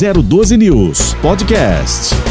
012 News Podcast.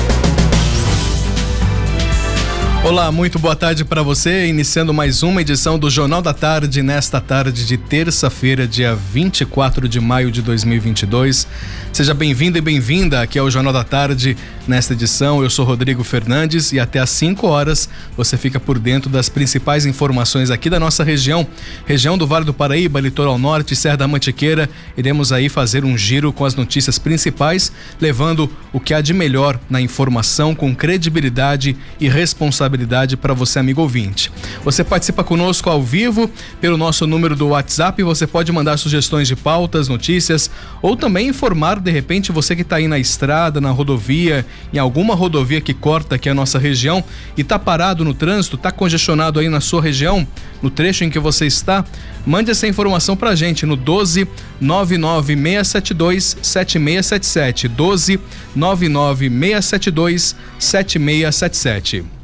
Olá, muito boa tarde para você. Iniciando mais uma edição do Jornal da Tarde nesta tarde de terça-feira, dia 24 de maio de 2022. Seja bem-vindo e bem-vinda aqui ao Jornal da Tarde nesta edição. Eu sou Rodrigo Fernandes e até às 5 horas você fica por dentro das principais informações aqui da nossa região, região do Vale do Paraíba, Litoral Norte, Serra da Mantiqueira. Iremos aí fazer um giro com as notícias principais, levando o que há de melhor na informação com credibilidade e responsabilidade responsabilidade para você, amigo ouvinte. Você participa conosco ao vivo pelo nosso número do WhatsApp. Você pode mandar sugestões de pautas, notícias ou também informar de repente você que está aí na estrada, na rodovia, em alguma rodovia que corta aqui a nossa região e está parado no trânsito, está congestionado aí na sua região, no trecho em que você está. Mande essa informação para a gente no 12 99672 7677. 12 99672 7677.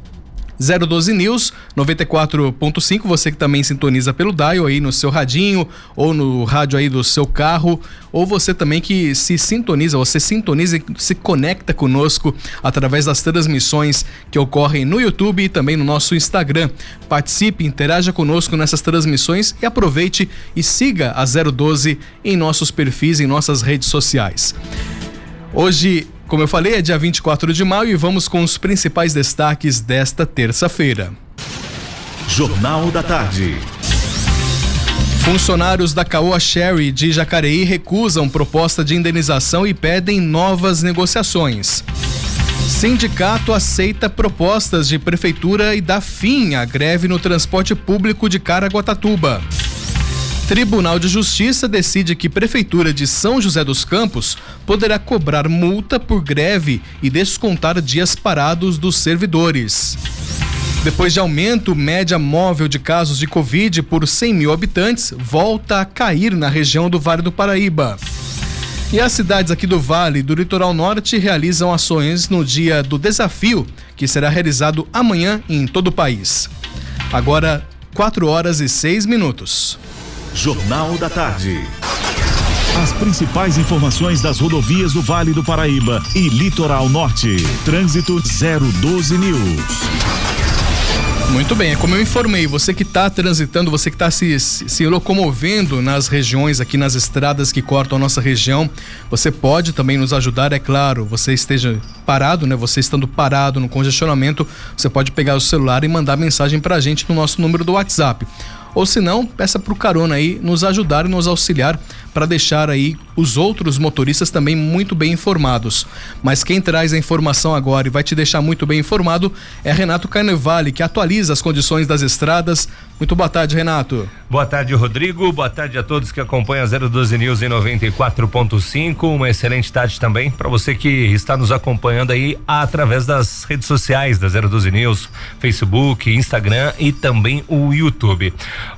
012 News 94.5, você que também sintoniza pelo dial aí no seu radinho ou no rádio aí do seu carro, ou você também que se sintoniza, você sintoniza e se conecta conosco através das transmissões que ocorrem no YouTube e também no nosso Instagram. Participe, interaja conosco nessas transmissões e aproveite e siga a 012 em nossos perfis, em nossas redes sociais. Hoje como eu falei, é dia 24 de maio e vamos com os principais destaques desta terça-feira. Jornal da Tarde. Funcionários da Caoa Sherry de Jacareí recusam proposta de indenização e pedem novas negociações. Sindicato aceita propostas de prefeitura e dá fim à greve no transporte público de Caraguatatuba. Tribunal de Justiça decide que Prefeitura de São José dos Campos poderá cobrar multa por greve e descontar dias parados dos servidores. Depois de aumento, média móvel de casos de Covid por 100 mil habitantes volta a cair na região do Vale do Paraíba. E as cidades aqui do Vale do Litoral Norte realizam ações no dia do desafio, que será realizado amanhã em todo o país. Agora, 4 horas e 6 minutos. Jornal da Tarde. As principais informações das rodovias do Vale do Paraíba e Litoral Norte. Trânsito 012 News. Muito bem, é como eu informei, você que está transitando, você que está se, se locomovendo nas regiões, aqui nas estradas que cortam a nossa região, você pode também nos ajudar, é claro, você esteja parado, né? Você estando parado no congestionamento, você pode pegar o celular e mandar mensagem para a gente no nosso número do WhatsApp. Ou se não, peça para o carona aí nos ajudar e nos auxiliar para deixar aí os outros motoristas também muito bem informados. Mas quem traz a informação agora e vai te deixar muito bem informado é Renato Carnevale, que atualiza as condições das estradas. Muito boa tarde, Renato. Boa tarde, Rodrigo. Boa tarde a todos que acompanham a 012 News em 94.5. Uma excelente tarde também para você que está nos acompanhando aí através das redes sociais da 012 News, Facebook, Instagram e também o YouTube.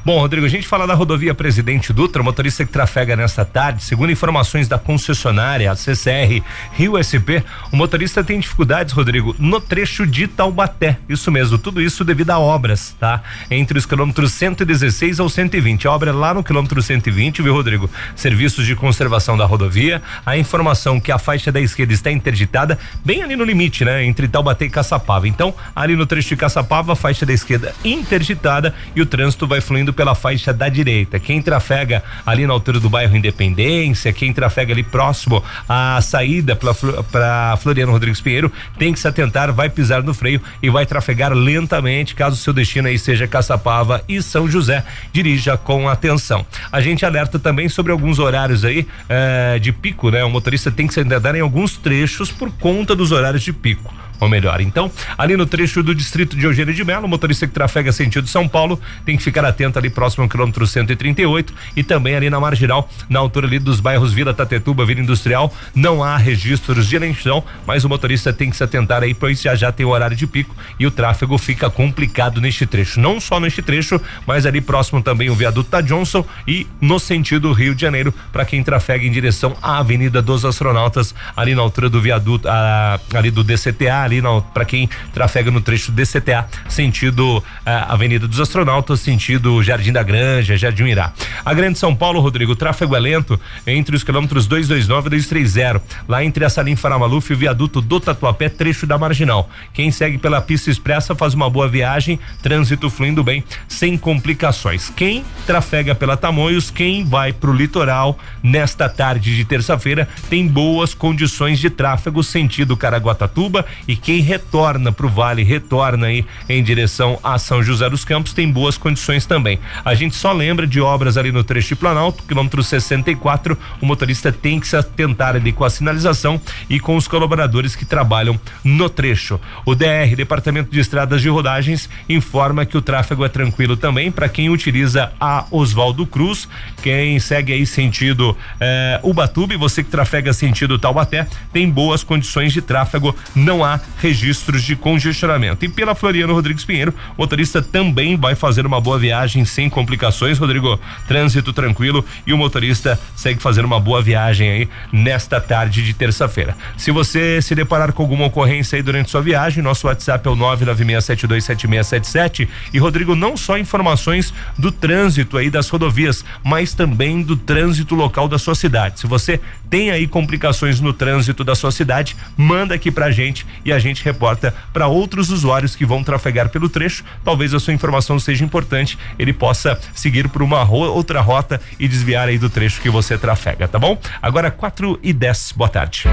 Bom, Rodrigo, a gente fala da rodovia Presidente Dutra, motorista que trafega nesta tarde, segundo informações da concessionária, a CCR Rio SP, o motorista tem dificuldades, Rodrigo, no trecho de Taubaté. Isso mesmo, tudo isso devido a obras, tá? Entre os quilômetros 116 ao 120. A obra é lá no quilômetro 120, viu, Rodrigo? Serviços de conservação da rodovia. A informação que a faixa da esquerda está interditada, bem ali no limite, né? Entre Taubaté e Caçapava. Então, ali no trecho de Caçapava, a faixa da esquerda interditada e o trânsito vai fluindo pela faixa da direita. Quem trafega ali na altura do bairro Independência, quem trafega ali próximo à saída para Floriano Rodrigues Pinheiro, tem que se atentar, vai pisar no freio e vai trafegar lentamente, caso seu destino aí seja Caçapava e São José. Dirija com atenção. A gente alerta também sobre alguns horários aí eh, de pico, né? O motorista tem que se andar em alguns trechos por conta dos horários de pico ou melhor. Então, ali no trecho do distrito de Eugênio de Melo, motorista que trafega sentido São Paulo tem que ficar atento ali próximo ao quilômetro 138 e também ali na marginal, na altura ali dos bairros Vila Tatetuba, Vila Industrial, não há registros de lentidão, mas o motorista tem que se atentar aí, pois já já tem o horário de pico e o tráfego fica complicado neste trecho. Não só neste trecho, mas ali próximo também o viaduto da Johnson e no sentido Rio de Janeiro, para quem trafega em direção à Avenida dos Astronautas, ali na altura do viaduto, a, ali do DCTA, ali para quem trafega no trecho DCTA, sentido eh, Avenida dos Astronautas, sentido Jardim da Granja, Jardim Irá. A Grande São Paulo, Rodrigo, tráfego é lento entre os quilômetros 229 e 230, lá entre a Salim Faramaluf e o viaduto do Tatuapé, trecho da Marginal. Quem segue pela pista expressa faz uma boa viagem, trânsito fluindo bem, sem complicações. Quem trafega pela Tamoios, quem vai para o litoral nesta tarde de terça-feira, tem boas condições de tráfego sentido Caraguatatuba e quem retorna para o Vale, retorna aí em direção a São José dos Campos, tem boas condições também. A gente só lembra de obras ali no trecho de Planalto, quilômetro 64, o motorista tem que se atentar ali com a sinalização e com os colaboradores que trabalham no trecho. O DR, Departamento de Estradas de Rodagens, informa que o tráfego é tranquilo também para quem utiliza a Oswaldo Cruz, quem segue aí sentido eh, Ubatuba, você que trafega sentido Taubaté, tem boas condições de tráfego, não há registros de congestionamento. E pela Floriano Rodrigues Pinheiro, o motorista também vai fazer uma boa viagem sem complicações, Rodrigo. Trânsito tranquilo e o motorista segue fazendo uma boa viagem aí nesta tarde de terça-feira. Se você se deparar com alguma ocorrência aí durante sua viagem, nosso WhatsApp é o 996727677 e Rodrigo não só informações do trânsito aí das rodovias, mas também do trânsito local da sua cidade. Se você tem aí complicações no trânsito da sua cidade, manda aqui pra gente e a gente reporta para outros usuários que vão trafegar pelo trecho. Talvez a sua informação seja importante, ele possa seguir por uma ro outra rota e desviar aí do trecho que você trafega, tá bom? Agora 4 e 10, boa tarde.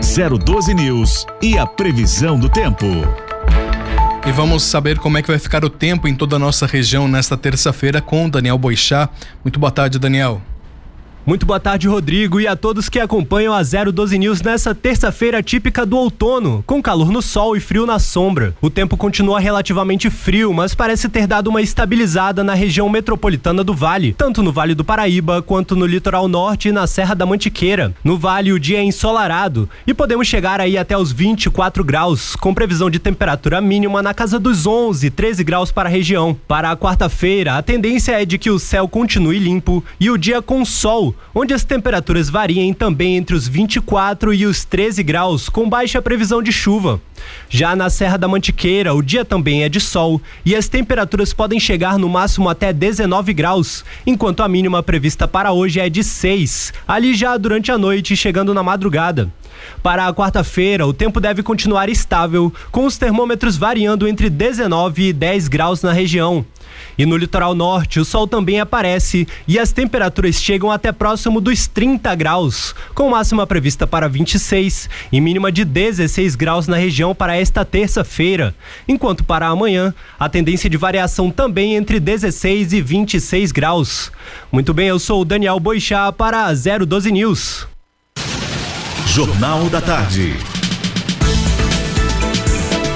012 News e a previsão do tempo. E vamos saber como é que vai ficar o tempo em toda a nossa região nesta terça-feira com Daniel Boixá. Muito boa tarde, Daniel. Muito boa tarde, Rodrigo, e a todos que acompanham a 012 News nessa terça-feira típica do outono, com calor no sol e frio na sombra. O tempo continua relativamente frio, mas parece ter dado uma estabilizada na região metropolitana do Vale, tanto no Vale do Paraíba quanto no litoral norte e na Serra da Mantiqueira. No Vale, o dia é ensolarado e podemos chegar aí até os 24 graus, com previsão de temperatura mínima na casa dos 11, 13 graus para a região. Para a quarta-feira, a tendência é de que o céu continue limpo e o dia com sol onde as temperaturas variem também entre os 24 e os 13 graus, com baixa previsão de chuva. Já na Serra da Mantiqueira, o dia também é de sol e as temperaturas podem chegar no máximo até 19 graus, enquanto a mínima prevista para hoje é de 6, ali já durante a noite, chegando na madrugada. Para a quarta-feira, o tempo deve continuar estável, com os termômetros variando entre 19 e 10 graus na região. E no litoral norte, o sol também aparece e as temperaturas chegam até próximo dos 30 graus, com máxima prevista para 26 e mínima de 16 graus na região para esta terça-feira. Enquanto para amanhã, a tendência de variação também entre 16 e 26 graus. Muito bem, eu sou o Daniel Boixá para a 012 News. Jornal da Tarde.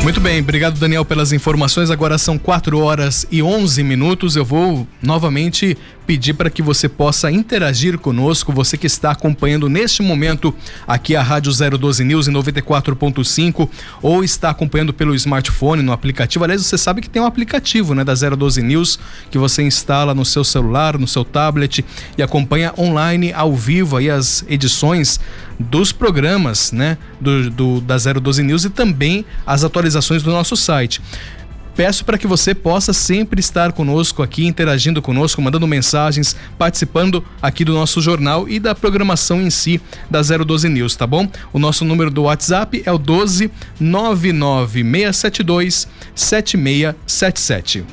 Muito bem, obrigado Daniel pelas informações. Agora são 4 horas e 11 minutos. Eu vou novamente pedir para que você possa interagir conosco, você que está acompanhando neste momento aqui a Rádio 012 News em 94.5 ou está acompanhando pelo smartphone no aplicativo. Aliás, você sabe que tem um aplicativo, né, da 012 News que você instala no seu celular, no seu tablet e acompanha online ao vivo aí as edições dos programas, né, do, do da 012 News e também as atualizações do nosso site. Peço para que você possa sempre estar conosco aqui, interagindo conosco, mandando mensagens, participando aqui do nosso jornal e da programação em si da 012 News, tá bom? O nosso número do WhatsApp é o 12 99672 7677.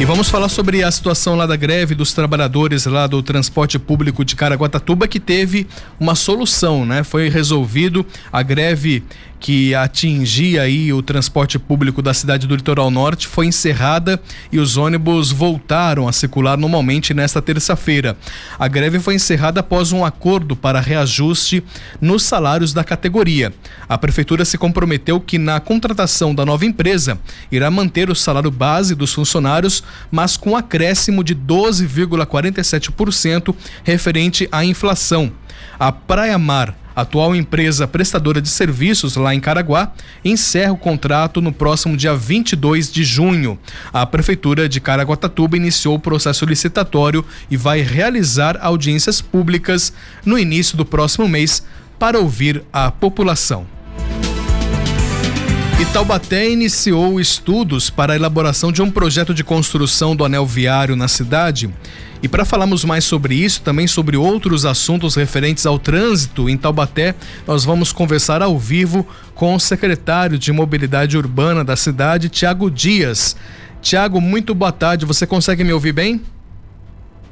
E vamos falar sobre a situação lá da greve dos trabalhadores lá do transporte público de Caraguatatuba que teve uma solução, né? Foi resolvido a greve que atingia aí o transporte público da cidade do Litoral Norte foi encerrada e os ônibus voltaram a circular normalmente nesta terça-feira. A greve foi encerrada após um acordo para reajuste nos salários da categoria. A prefeitura se comprometeu que na contratação da nova empresa irá manter o salário base dos funcionários, mas com acréscimo de 12,47% referente à inflação. A Praia Mar atual empresa prestadora de serviços lá em Caraguá, encerra o contrato no próximo dia 22 de junho. A Prefeitura de Caraguatatuba iniciou o processo licitatório e vai realizar audiências públicas no início do próximo mês para ouvir a população. E Taubaté iniciou estudos para a elaboração de um projeto de construção do anel viário na cidade. E para falarmos mais sobre isso, também sobre outros assuntos referentes ao trânsito em Taubaté, nós vamos conversar ao vivo com o secretário de Mobilidade Urbana da cidade, Tiago Dias. Tiago, muito boa tarde. Você consegue me ouvir bem?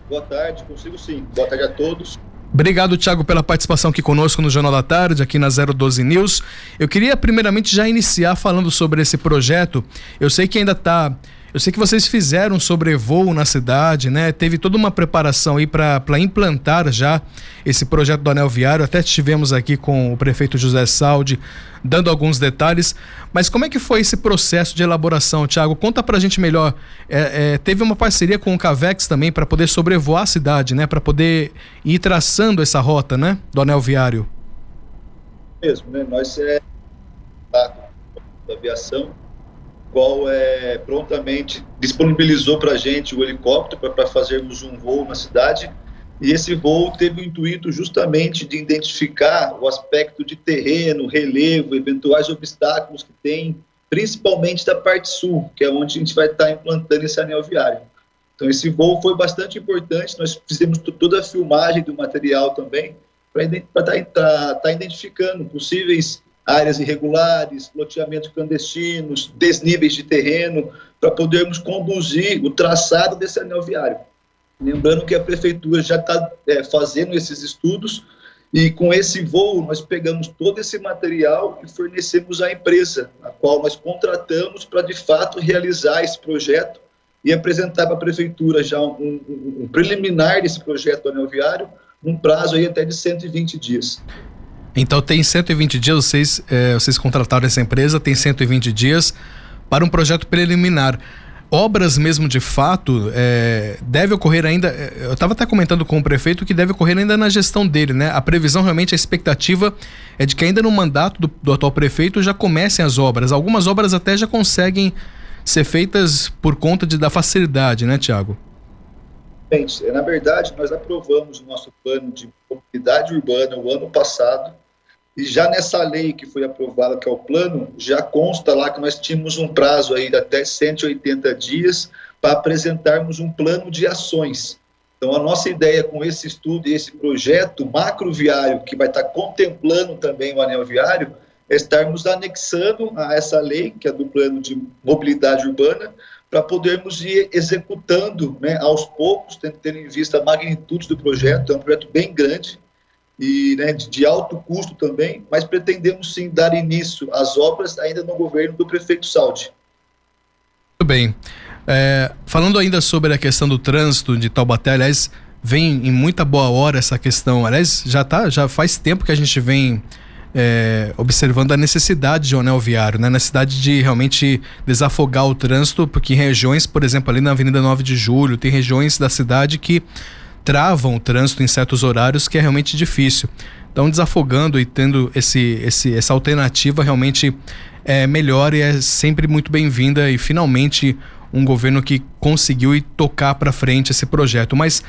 Boa tarde, consigo sim. Boa tarde a todos. Obrigado, Tiago, pela participação aqui conosco no Jornal da Tarde, aqui na 012 News. Eu queria primeiramente já iniciar falando sobre esse projeto. Eu sei que ainda está eu sei que vocês fizeram sobrevoo na cidade, né? Teve toda uma preparação aí para implantar já esse projeto do anel viário. Até estivemos aqui com o prefeito José Saldi dando alguns detalhes. Mas como é que foi esse processo de elaboração, Tiago? Conta para a gente melhor. É, é, teve uma parceria com o Cavex também para poder sobrevoar a cidade, né? Para poder ir traçando essa rota, né? Do anel viário. Mesmo, né? Nós é da aviação qual é, prontamente disponibilizou para a gente o helicóptero para fazermos um voo na cidade. E esse voo teve o intuito justamente de identificar o aspecto de terreno, relevo, eventuais obstáculos que tem, principalmente da parte sul, que é onde a gente vai estar implantando esse anel viário. Então, esse voo foi bastante importante. Nós fizemos toda a filmagem do material também, para estar tá, tá, tá identificando possíveis áreas irregulares, loteamentos clandestinos, desníveis de terreno, para podermos conduzir o traçado desse anel viário. Lembrando que a prefeitura já está é, fazendo esses estudos e com esse voo nós pegamos todo esse material e fornecemos à empresa, a qual nós contratamos para de fato realizar esse projeto e apresentar para a prefeitura já um, um, um preliminar desse projeto do anel viário, num prazo aí até de 120 dias. Então tem 120 dias, vocês, é, vocês contrataram essa empresa, tem 120 dias para um projeto preliminar. Obras mesmo de fato é, deve ocorrer ainda. É, eu estava até comentando com o prefeito que deve ocorrer ainda na gestão dele, né? A previsão realmente, a expectativa é de que ainda no mandato do, do atual prefeito já comecem as obras. Algumas obras até já conseguem ser feitas por conta de, da facilidade, né, Tiago? Na verdade, nós aprovamos o nosso plano de mobilidade urbana o ano passado, e já nessa lei que foi aprovada, que é o plano, já consta lá que nós tínhamos um prazo aí de até 180 dias para apresentarmos um plano de ações. Então, a nossa ideia com esse estudo e esse projeto macroviário, que vai estar contemplando também o anel viário, é estarmos anexando a essa lei, que é do plano de mobilidade urbana, para podermos ir executando né, aos poucos, tendo em vista a magnitude do projeto, é um projeto bem grande e né, de alto custo também, mas pretendemos sim dar início às obras ainda no governo do prefeito Saldi. Muito bem. É, falando ainda sobre a questão do trânsito de Taubaté, aliás, vem em muita boa hora essa questão. Aliás, já tá, já faz tempo que a gente vem é, observando a necessidade de anel viário, né? necessidade de realmente desafogar o trânsito, porque em regiões, por exemplo, ali na Avenida 9 de Julho, tem regiões da cidade que travam o trânsito em certos horários que é realmente difícil. Então, desafogando e tendo esse, esse, essa alternativa realmente é melhor e é sempre muito bem-vinda e finalmente um governo que conseguiu tocar para frente esse projeto. Mas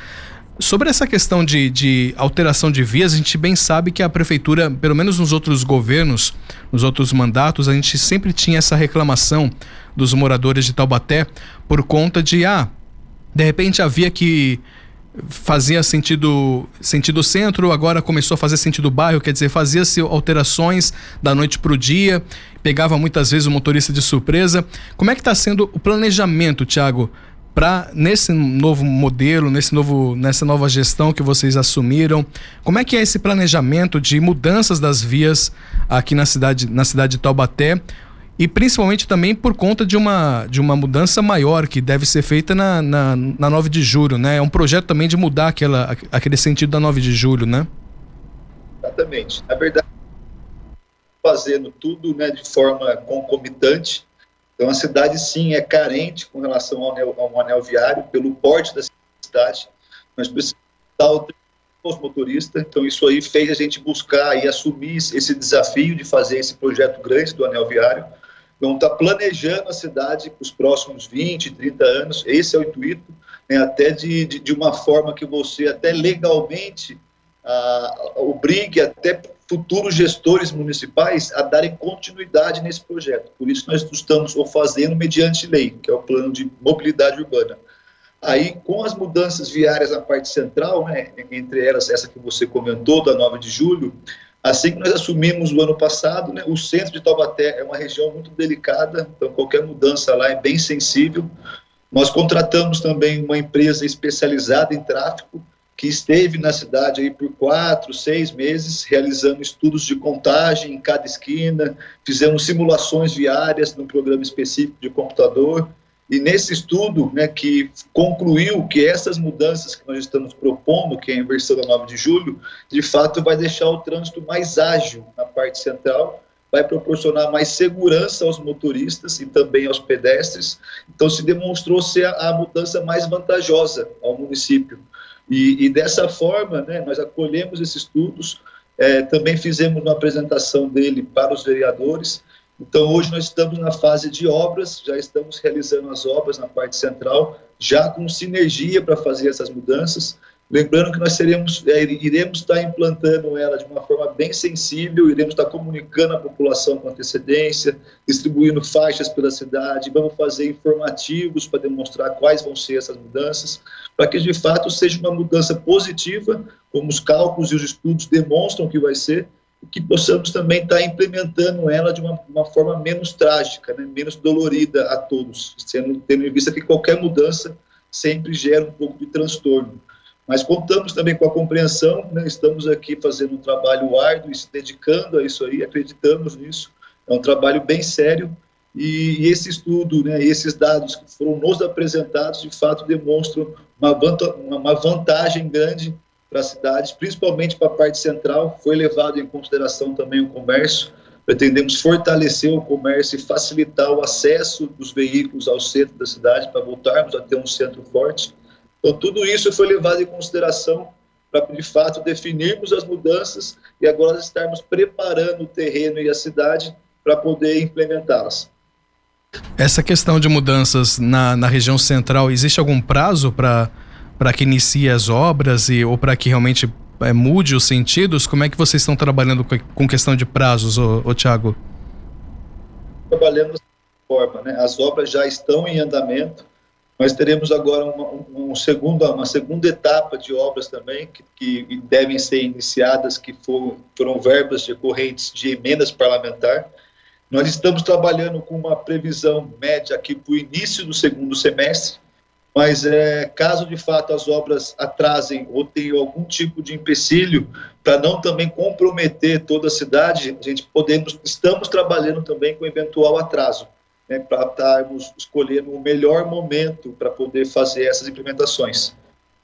Sobre essa questão de, de, alteração de vias, a gente bem sabe que a prefeitura, pelo menos nos outros governos, nos outros mandatos, a gente sempre tinha essa reclamação dos moradores de Taubaté por conta de, ah, de repente a via que fazia sentido sentido centro, agora começou a fazer sentido bairro, quer dizer, fazia-se alterações da noite para o dia, pegava muitas vezes o motorista de surpresa. Como é que está sendo o planejamento, Tiago, para nesse novo modelo, nesse novo, nessa nova gestão que vocês assumiram, como é que é esse planejamento de mudanças das vias aqui na cidade, na cidade de Taubaté? E principalmente também por conta de uma, de uma mudança maior que deve ser feita na, na, na 9 de julho, né? É um projeto também de mudar aquela, aquele sentido da 9 de julho, né? Exatamente. Na verdade, fazendo tudo né, de forma concomitante, então, a cidade, sim, é carente com relação ao anel, ao anel viário, pelo porte da cidade. Nós precisamos dar os motoristas, então isso aí fez a gente buscar e assumir esse desafio de fazer esse projeto grande do anel viário. Então, está planejando a cidade para os próximos 20, 30 anos, esse é o intuito, né, até de, de, de, uma forma que você, até legalmente, ah, obrigue, até futuros gestores municipais a darem continuidade nesse projeto. Por isso nós estamos o fazendo mediante lei, que é o plano de mobilidade urbana. Aí, com as mudanças viárias na parte central, né, entre elas essa que você comentou, da 9 de julho, assim que nós assumimos o ano passado, né, o centro de Taubaté é uma região muito delicada, então qualquer mudança lá é bem sensível. Nós contratamos também uma empresa especializada em tráfego, que esteve na cidade aí por quatro, seis meses, realizando estudos de contagem em cada esquina, fizemos simulações viárias num programa específico de computador, e nesse estudo, né, que concluiu que essas mudanças que nós estamos propondo, que é a inversão da 9 de julho, de fato vai deixar o trânsito mais ágil na parte central, vai proporcionar mais segurança aos motoristas e também aos pedestres. Então, se demonstrou ser a, a mudança mais vantajosa ao município. E, e dessa forma, né, nós acolhemos esses estudos, é, também fizemos uma apresentação dele para os vereadores. Então, hoje nós estamos na fase de obras, já estamos realizando as obras na parte central, já com sinergia para fazer essas mudanças. Lembrando que nós seremos, é, iremos estar implantando ela de uma forma bem sensível, iremos estar comunicando à população com antecedência, distribuindo faixas pela cidade, vamos fazer informativos para demonstrar quais vão ser essas mudanças, para que de fato seja uma mudança positiva, como os cálculos e os estudos demonstram que vai ser, e que possamos também estar implementando ela de uma, uma forma menos trágica, né, menos dolorida a todos, sendo, tendo em vista que qualquer mudança sempre gera um pouco de transtorno. Mas contamos também com a compreensão, né? estamos aqui fazendo um trabalho árduo e se dedicando a isso aí, acreditamos nisso. É um trabalho bem sério e, esse estudo, né, esses dados que foram nos apresentados, de fato demonstram uma, uma vantagem grande para as cidades, principalmente para a parte central. Foi levado em consideração também o comércio. Pretendemos fortalecer o comércio e facilitar o acesso dos veículos ao centro da cidade para voltarmos a ter um centro forte. Então, tudo isso foi levado em consideração para, de fato, definirmos as mudanças e agora estarmos preparando o terreno e a cidade para poder implementá-las. Essa questão de mudanças na, na região central, existe algum prazo para que inicie as obras e, ou para que realmente é, mude os sentidos? Como é que vocês estão trabalhando com, com questão de prazos, ô, ô Tiago? Trabalhando dessa forma, né? As obras já estão em andamento, nós teremos agora uma, um segundo, uma segunda etapa de obras também, que, que devem ser iniciadas, que foram, foram verbas decorrentes de emendas parlamentar. Nós estamos trabalhando com uma previsão média aqui para o início do segundo semestre, mas é, caso de fato as obras atrasem ou tenham algum tipo de empecilho, para não também comprometer toda a cidade, a gente podemos, estamos trabalhando também com eventual atraso né, para estarmos escolhendo o melhor momento para poder fazer essas implementações.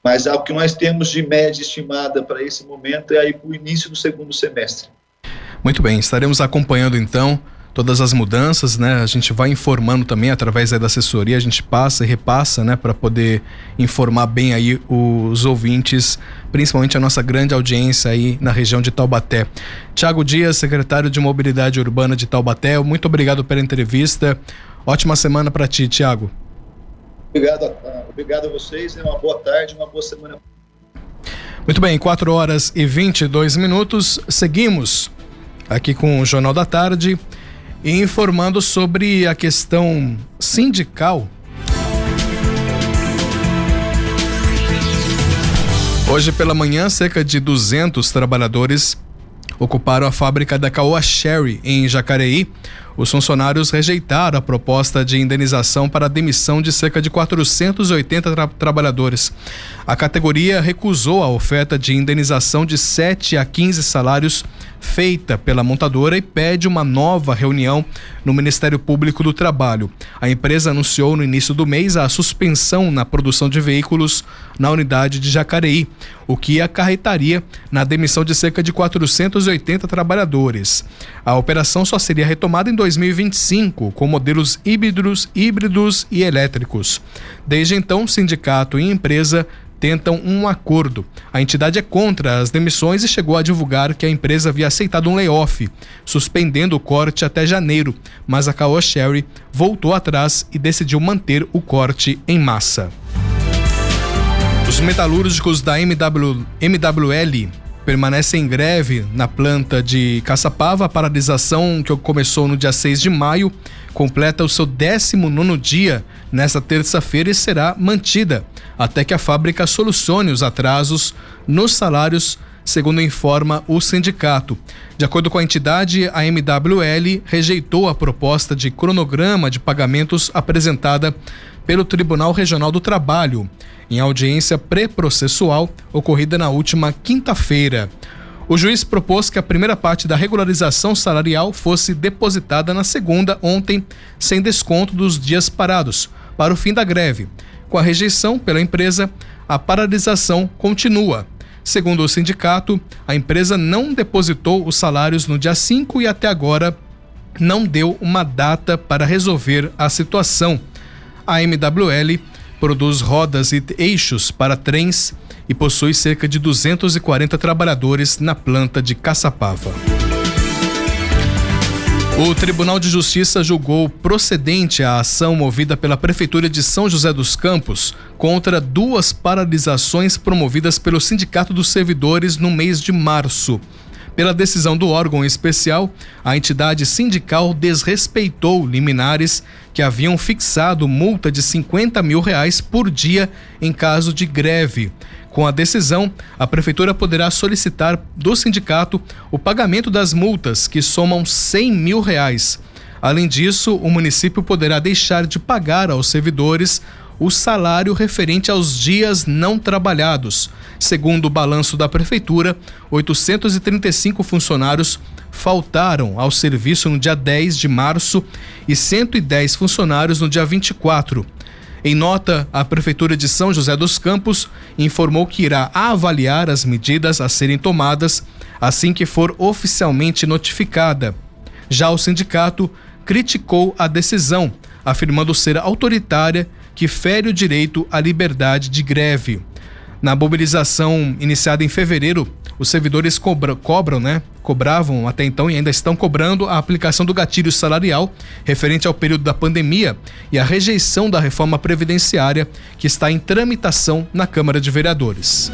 Mas o que nós temos de média estimada para esse momento é aí para o início do segundo semestre. Muito bem, estaremos acompanhando então todas as mudanças, né? A gente vai informando também através da assessoria, a gente passa e repassa, né, para poder informar bem aí os ouvintes, principalmente a nossa grande audiência aí na região de Taubaté. Tiago Dias, secretário de Mobilidade Urbana de Taubaté, muito obrigado pela entrevista. Ótima semana para ti, Tiago. Obrigado, obrigado a vocês, né? uma boa tarde, uma boa semana. Muito bem, 4 horas e 22 minutos. Seguimos aqui com o Jornal da Tarde e informando sobre a questão sindical. Hoje pela manhã, cerca de 200 trabalhadores ocuparam a fábrica da Caoa Sherry em Jacareí. Os funcionários rejeitaram a proposta de indenização para a demissão de cerca de 480 tra trabalhadores. A categoria recusou a oferta de indenização de 7 a 15 salários feita pela montadora e pede uma nova reunião no Ministério Público do Trabalho. A empresa anunciou no início do mês a suspensão na produção de veículos na unidade de Jacareí, o que acarretaria na demissão de cerca de 480 trabalhadores. A operação só seria retomada em 2025, com modelos híbridos, híbridos e elétricos. Desde então, sindicato e empresa tentam um acordo. A entidade é contra as demissões e chegou a divulgar que a empresa havia aceitado um layoff, suspendendo o corte até janeiro, mas a Caoa Sherry voltou atrás e decidiu manter o corte em massa. Os metalúrgicos da MW, MWL permanece em greve na planta de Caçapava. A paralisação que começou no dia 6 de maio completa o seu 19 dia nesta terça-feira e será mantida até que a fábrica solucione os atrasos nos salários, segundo informa o sindicato. De acordo com a entidade, a MWL rejeitou a proposta de cronograma de pagamentos apresentada pelo Tribunal Regional do Trabalho, em audiência pré-processual ocorrida na última quinta-feira. O juiz propôs que a primeira parte da regularização salarial fosse depositada na segunda, ontem, sem desconto dos dias parados, para o fim da greve. Com a rejeição pela empresa, a paralisação continua. Segundo o sindicato, a empresa não depositou os salários no dia 5 e até agora não deu uma data para resolver a situação. A MWL produz rodas e eixos para trens e possui cerca de 240 trabalhadores na planta de Caçapava. O Tribunal de Justiça julgou procedente a ação movida pela Prefeitura de São José dos Campos contra duas paralisações promovidas pelo Sindicato dos Servidores no mês de março. Pela decisão do órgão especial, a entidade sindical desrespeitou liminares que haviam fixado multa de 50 mil reais por dia em caso de greve. Com a decisão, a Prefeitura poderá solicitar do sindicato o pagamento das multas, que somam 100 mil reais. Além disso, o município poderá deixar de pagar aos servidores o salário referente aos dias não trabalhados. Segundo o balanço da Prefeitura, 835 funcionários faltaram ao serviço no dia 10 de março e 110 funcionários no dia 24. Em nota, a Prefeitura de São José dos Campos informou que irá avaliar as medidas a serem tomadas assim que for oficialmente notificada. Já o sindicato criticou a decisão, afirmando ser autoritária que fere o direito à liberdade de greve. Na mobilização iniciada em fevereiro, os servidores cobra, cobram, né? Cobravam até então e ainda estão cobrando a aplicação do gatilho salarial referente ao período da pandemia e a rejeição da reforma previdenciária que está em tramitação na Câmara de Vereadores.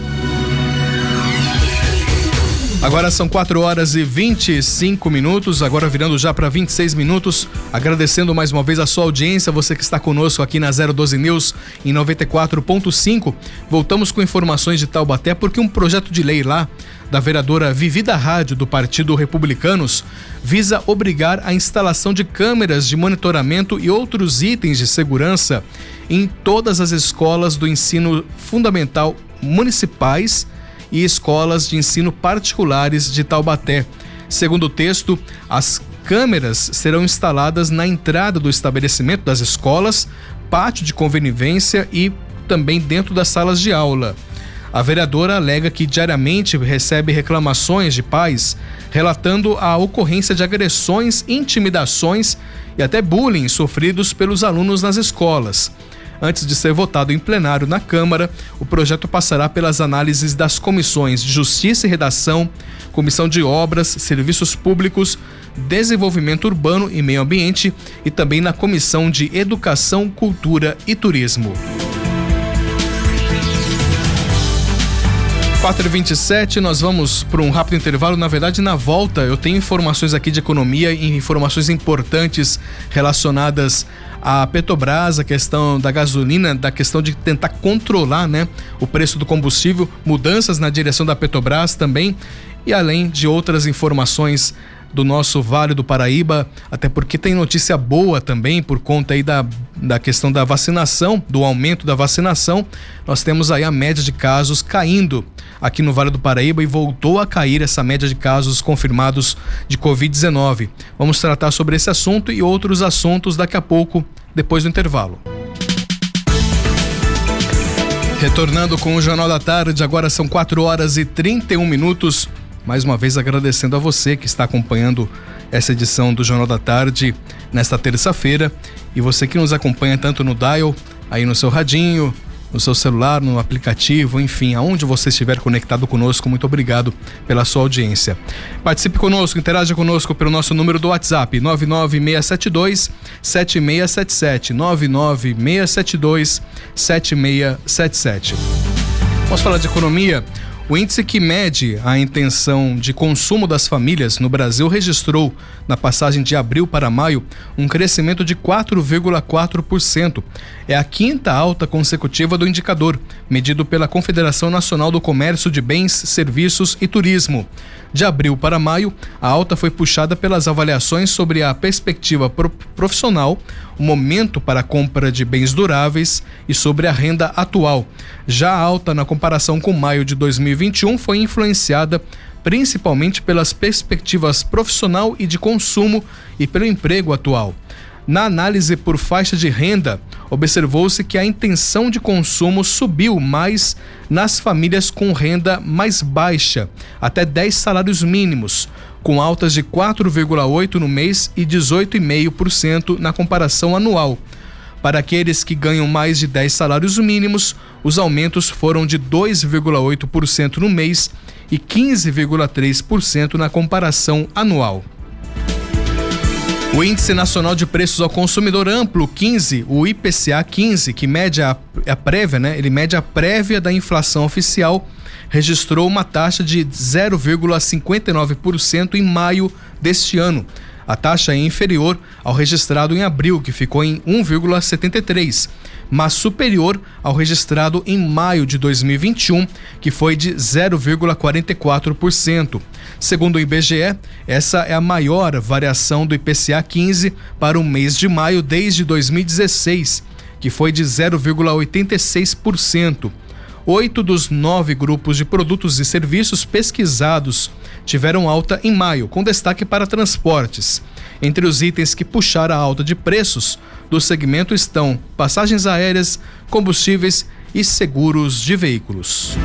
Agora são 4 horas e 25 minutos, agora virando já para 26 minutos. Agradecendo mais uma vez a sua audiência, você que está conosco aqui na 012 News em 94.5. Voltamos com informações de Taubaté porque um projeto de lei lá da vereadora Vivida Rádio do Partido Republicanos visa obrigar a instalação de câmeras de monitoramento e outros itens de segurança em todas as escolas do ensino fundamental municipais e escolas de ensino particulares de Taubaté. Segundo o texto, as câmeras serão instaladas na entrada do estabelecimento das escolas, pátio de convivência e também dentro das salas de aula. A vereadora alega que diariamente recebe reclamações de pais relatando a ocorrência de agressões, intimidações e até bullying sofridos pelos alunos nas escolas. Antes de ser votado em plenário na Câmara, o projeto passará pelas análises das comissões de Justiça e Redação, Comissão de Obras, Serviços Públicos, Desenvolvimento Urbano e Meio Ambiente e também na Comissão de Educação, Cultura e Turismo. 4h27, nós vamos para um rápido intervalo. Na verdade, na volta, eu tenho informações aqui de economia e informações importantes relacionadas à Petrobras, a questão da gasolina, da questão de tentar controlar né, o preço do combustível, mudanças na direção da Petrobras também, e além de outras informações do nosso Vale do Paraíba, até porque tem notícia boa também por conta aí da, da questão da vacinação, do aumento da vacinação. Nós temos aí a média de casos caindo aqui no Vale do Paraíba e voltou a cair essa média de casos confirmados de Covid-19. Vamos tratar sobre esse assunto e outros assuntos daqui a pouco, depois do intervalo. Retornando com o Jornal da Tarde, agora são 4 horas e 31 minutos. Mais uma vez agradecendo a você que está acompanhando essa edição do Jornal da Tarde nesta terça-feira e você que nos acompanha tanto no dial, aí no seu radinho, no seu celular, no aplicativo, enfim, aonde você estiver conectado conosco, muito obrigado pela sua audiência. Participe conosco, interaja conosco pelo nosso número do WhatsApp 99672 7677 99672 7677. Vamos falar de economia. O índice que mede a intenção de consumo das famílias no Brasil registrou, na passagem de abril para maio, um crescimento de 4,4%. É a quinta alta consecutiva do indicador, medido pela Confederação Nacional do Comércio de Bens, Serviços e Turismo. De abril para maio, a alta foi puxada pelas avaliações sobre a perspectiva profissional, o momento para a compra de bens duráveis e sobre a renda atual. Já alta na comparação com maio de 2021 foi influenciada principalmente pelas perspectivas profissional e de consumo e pelo emprego atual. Na análise por faixa de renda, observou-se que a intenção de consumo subiu mais nas famílias com renda mais baixa, até 10 salários mínimos, com altas de 4,8% no mês e 18,5% na comparação anual. Para aqueles que ganham mais de 10 salários mínimos, os aumentos foram de 2,8% no mês e 15,3% na comparação anual. O Índice Nacional de Preços ao Consumidor Amplo 15, o IPCA 15, que mede a, a prévia, né? Ele mede a prévia da inflação oficial, registrou uma taxa de 0,59% em maio deste ano. A taxa é inferior ao registrado em abril, que ficou em 1,73 mas superior ao registrado em maio de 2021, que foi de 0,44%. Segundo o IBGE, essa é a maior variação do IPCA 15 para o mês de maio desde 2016, que foi de 0,86%. Oito dos nove grupos de produtos e serviços pesquisados tiveram alta em maio, com destaque para transportes. Entre os itens que puxaram a alta de preços do segmento estão passagens aéreas, combustíveis e seguros de veículos.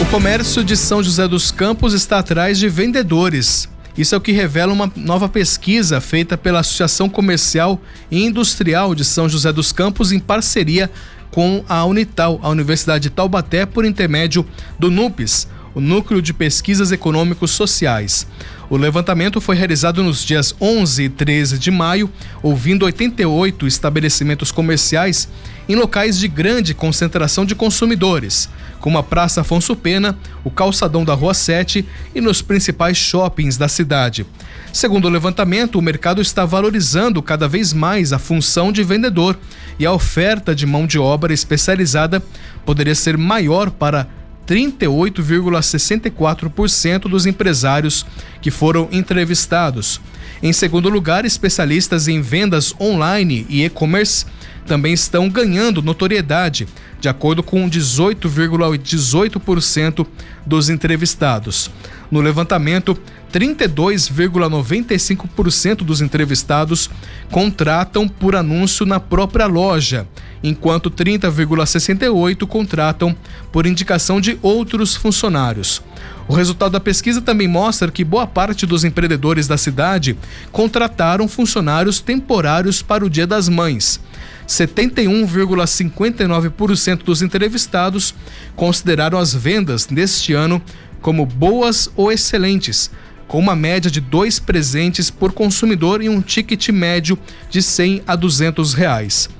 O comércio de São José dos Campos está atrás de vendedores. Isso é o que revela uma nova pesquisa feita pela Associação Comercial e Industrial de São José dos Campos em parceria com a Unital, a Universidade de Taubaté, por intermédio do NUPES, o Núcleo de Pesquisas Econômicos Sociais. O levantamento foi realizado nos dias 11 e 13 de maio, ouvindo 88 estabelecimentos comerciais em locais de grande concentração de consumidores, como a Praça Afonso Pena, o Calçadão da Rua 7 e nos principais shoppings da cidade. Segundo o levantamento, o mercado está valorizando cada vez mais a função de vendedor e a oferta de mão de obra especializada poderia ser maior para 38,64% dos empresários que foram entrevistados. Em segundo lugar, especialistas em vendas online e e-commerce também estão ganhando notoriedade, de acordo com 18,18% ,18 dos entrevistados. No levantamento, 32,95% dos entrevistados contratam por anúncio na própria loja, enquanto 30,68% contratam por indicação de outros funcionários. O resultado da pesquisa também mostra que boa parte dos empreendedores da cidade contrataram funcionários temporários para o Dia das Mães. 71,59% dos entrevistados consideraram as vendas neste ano como boas ou excelentes, com uma média de dois presentes por consumidor e um ticket médio de 100 a 200 reais.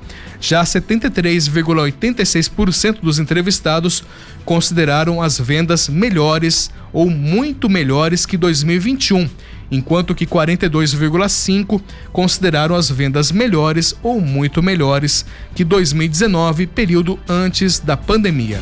Já 73,86% dos entrevistados consideraram as vendas melhores ou muito melhores que 2021, enquanto que 42,5% consideraram as vendas melhores ou muito melhores que 2019, período antes da pandemia.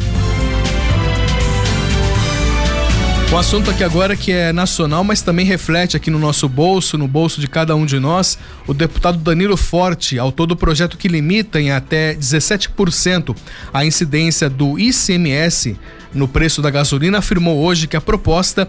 O assunto aqui agora que é nacional, mas também reflete aqui no nosso bolso, no bolso de cada um de nós, o deputado Danilo Forte, autor do projeto que limita em até 17% a incidência do ICMS no preço da gasolina, afirmou hoje que a proposta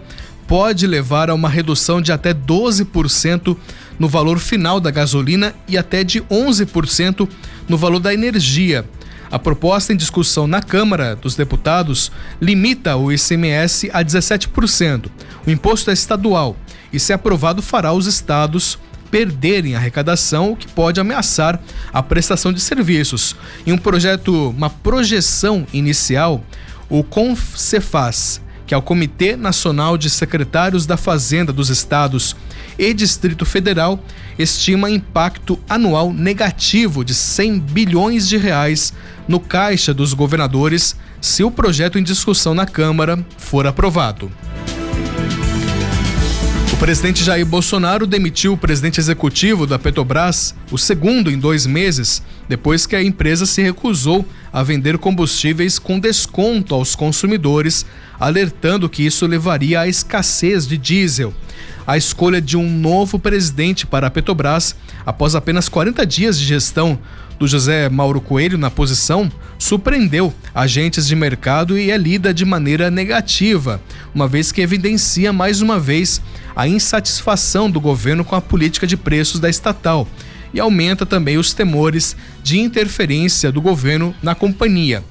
pode levar a uma redução de até 12% no valor final da gasolina e até de 11% no valor da energia. A proposta em discussão na Câmara dos Deputados limita o ICMS a 17%. O imposto é estadual e, se aprovado, fará os estados perderem arrecadação, o que pode ameaçar a prestação de serviços. Em um projeto, uma projeção inicial, o Concefaz que é o Comitê Nacional de Secretários da Fazenda dos Estados e Distrito Federal, estima impacto anual negativo de 100 bilhões de reais no caixa dos governadores se o projeto em discussão na Câmara for aprovado presidente Jair Bolsonaro demitiu o presidente executivo da Petrobras, o segundo em dois meses, depois que a empresa se recusou a vender combustíveis com desconto aos consumidores, alertando que isso levaria à escassez de diesel. A escolha de um novo presidente para a Petrobras, após apenas 40 dias de gestão do José Mauro Coelho na posição, surpreendeu agentes de mercado e é lida de maneira negativa, uma vez que evidencia mais uma vez a insatisfação do governo com a política de preços da estatal e aumenta também os temores de interferência do governo na companhia.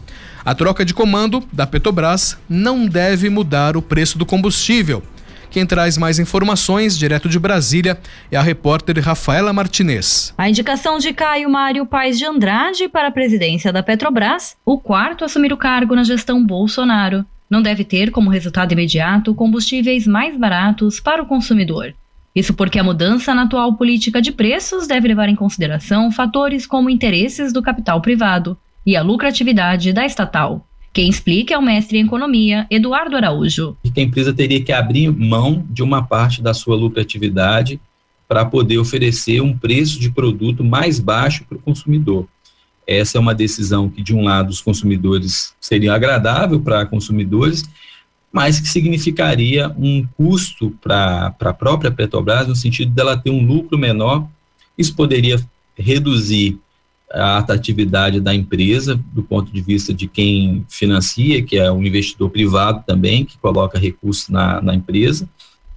A troca de comando da Petrobras não deve mudar o preço do combustível. Quem traz mais informações, direto de Brasília, é a repórter Rafaela Martinez. A indicação de Caio Mário Paes de Andrade para a presidência da Petrobras, o quarto a assumir o cargo na gestão Bolsonaro não deve ter como resultado imediato combustíveis mais baratos para o consumidor. Isso porque a mudança na atual política de preços deve levar em consideração fatores como interesses do capital privado e a lucratividade da estatal. Quem explica é o mestre em economia, Eduardo Araújo. Que a empresa teria que abrir mão de uma parte da sua lucratividade para poder oferecer um preço de produto mais baixo para o consumidor. Essa é uma decisão que, de um lado, os consumidores seria agradável para consumidores, mas que significaria um custo para a própria Petrobras, no sentido dela ter um lucro menor. Isso poderia reduzir a atratividade da empresa, do ponto de vista de quem financia, que é um investidor privado também, que coloca recursos na, na empresa.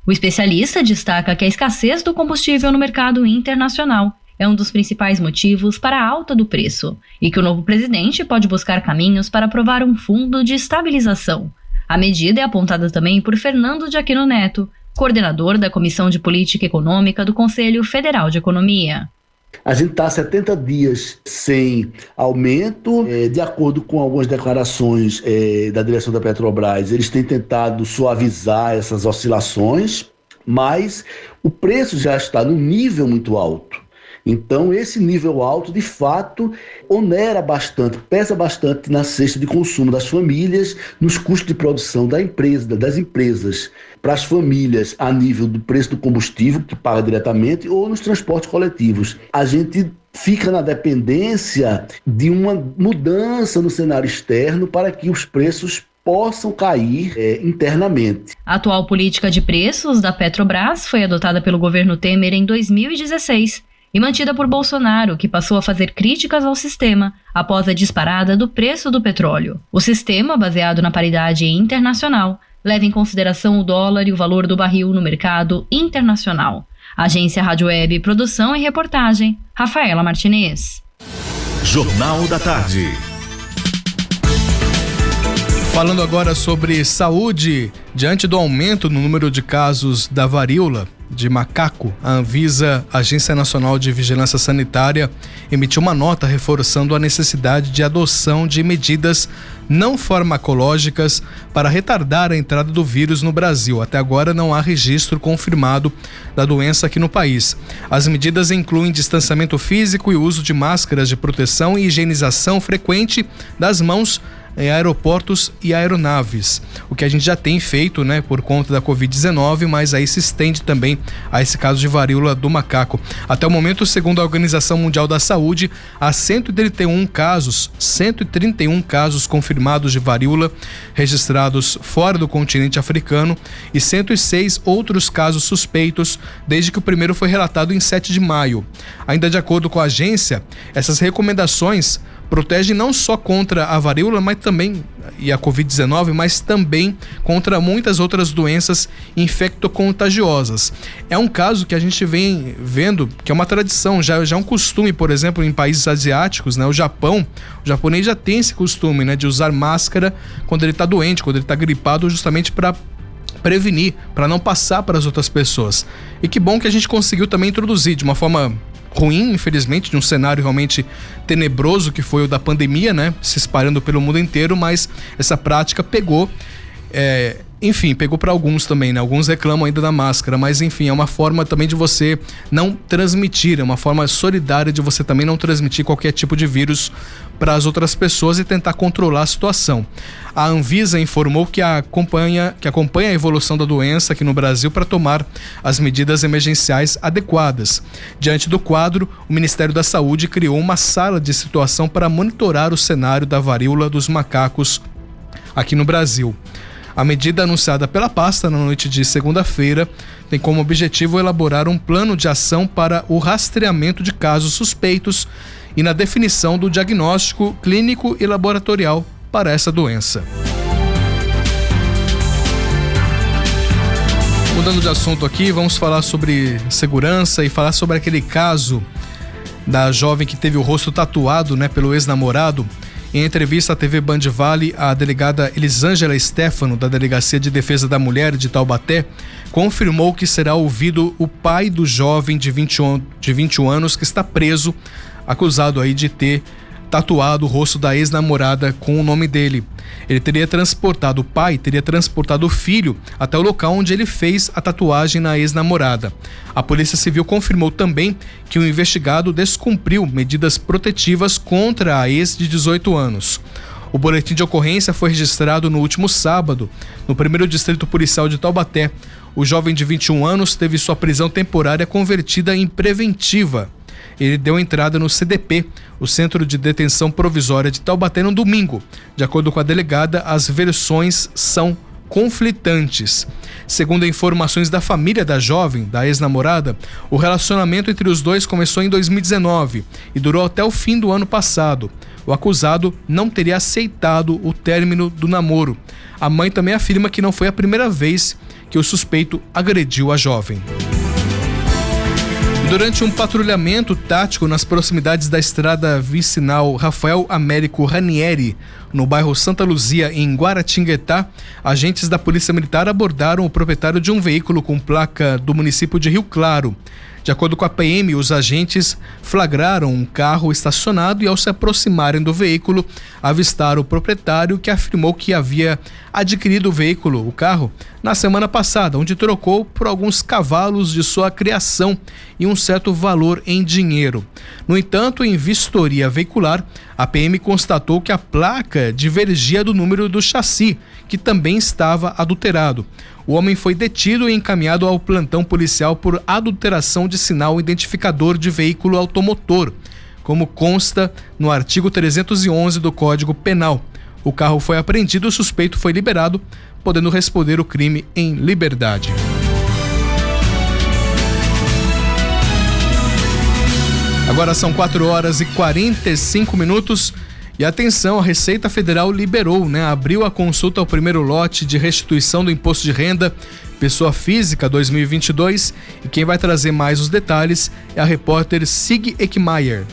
O especialista destaca que a escassez do combustível no mercado internacional é um dos principais motivos para a alta do preço e que o novo presidente pode buscar caminhos para aprovar um fundo de estabilização. A medida é apontada também por Fernando de Aquino Neto, coordenador da Comissão de Política Econômica do Conselho Federal de Economia. A gente está 70 dias sem aumento, é, de acordo com algumas declarações é, da direção da Petrobras, eles têm tentado suavizar essas oscilações, mas o preço já está no nível muito alto. Então, esse nível alto, de fato, onera bastante, pesa bastante na cesta de consumo das famílias, nos custos de produção da empresa, das empresas, para as famílias a nível do preço do combustível, que paga diretamente, ou nos transportes coletivos. A gente fica na dependência de uma mudança no cenário externo para que os preços possam cair é, internamente. A atual política de preços da Petrobras foi adotada pelo governo Temer em 2016 e mantida por Bolsonaro, que passou a fazer críticas ao sistema após a disparada do preço do petróleo. O sistema, baseado na paridade internacional, leva em consideração o dólar e o valor do barril no mercado internacional. Agência Rádio Web, produção e reportagem, Rafaela Martinez. Jornal da Tarde. Falando agora sobre saúde, diante do aumento no número de casos da varíola, de macaco, a Anvisa, Agência Nacional de Vigilância Sanitária, emitiu uma nota reforçando a necessidade de adoção de medidas não farmacológicas para retardar a entrada do vírus no Brasil. Até agora não há registro confirmado da doença aqui no país. As medidas incluem distanciamento físico e uso de máscaras de proteção e higienização frequente das mãos em aeroportos e aeronaves, o que a gente já tem feito, né, por conta da Covid-19, mas aí se estende também a esse caso de varíola do macaco. Até o momento, segundo a Organização Mundial da Saúde, há 131 casos, 131 casos confirmados de varíola registrados fora do continente africano e 106 outros casos suspeitos desde que o primeiro foi relatado em 7 de maio. Ainda de acordo com a agência, essas recomendações protege não só contra a varíola, mas também e a Covid-19, mas também contra muitas outras doenças infectocontagiosas. É um caso que a gente vem vendo que é uma tradição, já, já é um costume, por exemplo, em países asiáticos, né? O Japão, o japonês já tem esse costume, né, de usar máscara quando ele está doente, quando ele está gripado, justamente para prevenir, para não passar para as outras pessoas. E que bom que a gente conseguiu também introduzir de uma forma ruim, infelizmente, de um cenário realmente tenebroso que foi o da pandemia, né? Se espalhando pelo mundo inteiro, mas essa prática pegou. É, enfim, pegou para alguns também, né? Alguns reclamam ainda da máscara, mas enfim, é uma forma também de você não transmitir, é uma forma solidária de você também não transmitir qualquer tipo de vírus para as outras pessoas e tentar controlar a situação. A Anvisa informou que acompanha, que acompanha a evolução da doença aqui no Brasil para tomar as medidas emergenciais adequadas. Diante do quadro, o Ministério da Saúde criou uma sala de situação para monitorar o cenário da varíola dos macacos aqui no Brasil. A medida anunciada pela pasta na noite de segunda-feira tem como objetivo elaborar um plano de ação para o rastreamento de casos suspeitos e na definição do diagnóstico clínico e laboratorial para essa doença. Mudando de assunto aqui, vamos falar sobre segurança e falar sobre aquele caso da jovem que teve o rosto tatuado, né, pelo ex-namorado. Em entrevista à TV Band Vale, a delegada Elisângela Stefano, da Delegacia de Defesa da Mulher de Taubaté, confirmou que será ouvido o pai do jovem de 21, de 21 anos que está preso, acusado aí de ter tatuado o rosto da ex-namorada com o nome dele. Ele teria transportado o pai, teria transportado o filho até o local onde ele fez a tatuagem na ex-namorada. A Polícia Civil confirmou também que o investigado descumpriu medidas protetivas contra a ex de 18 anos. O boletim de ocorrência foi registrado no último sábado, no primeiro distrito policial de Taubaté. O jovem de 21 anos teve sua prisão temporária convertida em preventiva ele deu entrada no CDP, o Centro de Detenção Provisória de Taubaté, no domingo. De acordo com a delegada, as versões são conflitantes. Segundo informações da família da jovem, da ex-namorada, o relacionamento entre os dois começou em 2019 e durou até o fim do ano passado. O acusado não teria aceitado o término do namoro. A mãe também afirma que não foi a primeira vez que o suspeito agrediu a jovem. Durante um patrulhamento tático nas proximidades da estrada vicinal Rafael Américo Ranieri, no bairro Santa Luzia, em Guaratinguetá, agentes da Polícia Militar abordaram o proprietário de um veículo com placa do município de Rio Claro. De acordo com a PM, os agentes flagraram um carro estacionado e, ao se aproximarem do veículo, avistaram o proprietário que afirmou que havia adquirido o veículo, o carro, na semana passada, onde trocou por alguns cavalos de sua criação e um certo valor em dinheiro. No entanto, em vistoria veicular, a PM constatou que a placa divergia do número do chassi, que também estava adulterado. O homem foi detido e encaminhado ao plantão policial por adulteração de sinal identificador de veículo automotor, como consta no artigo 311 do Código Penal. O carro foi apreendido e o suspeito foi liberado, podendo responder o crime em liberdade. Agora são 4 horas e 45 minutos. E atenção, a Receita Federal liberou, né? Abriu a consulta ao primeiro lote de restituição do imposto de renda pessoa física 2022 e quem vai trazer mais os detalhes é a repórter Sig Ekmayer.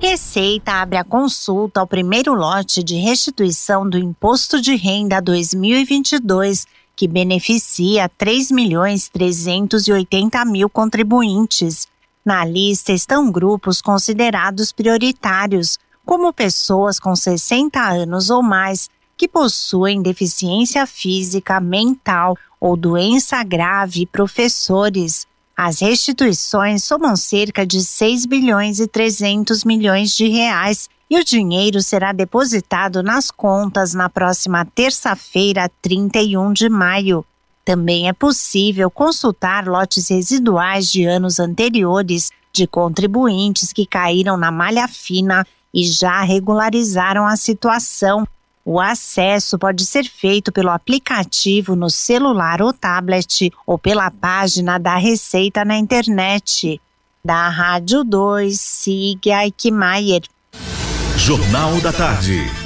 Receita abre a consulta ao primeiro lote de restituição do imposto de renda 2022 que beneficia 3 milhões 380 mil contribuintes. Na lista estão grupos considerados prioritários, como pessoas com 60 anos ou mais que possuem deficiência física, mental ou doença grave e professores. As restituições somam cerca de 6 bilhões e 300 milhões de reais e o dinheiro será depositado nas contas na próxima terça-feira, 31 de maio. Também é possível consultar lotes residuais de anos anteriores de contribuintes que caíram na malha fina e já regularizaram a situação. O acesso pode ser feito pelo aplicativo no celular ou tablet ou pela página da Receita na internet. Da Rádio 2, siga Eichmeier. Jornal da Tarde.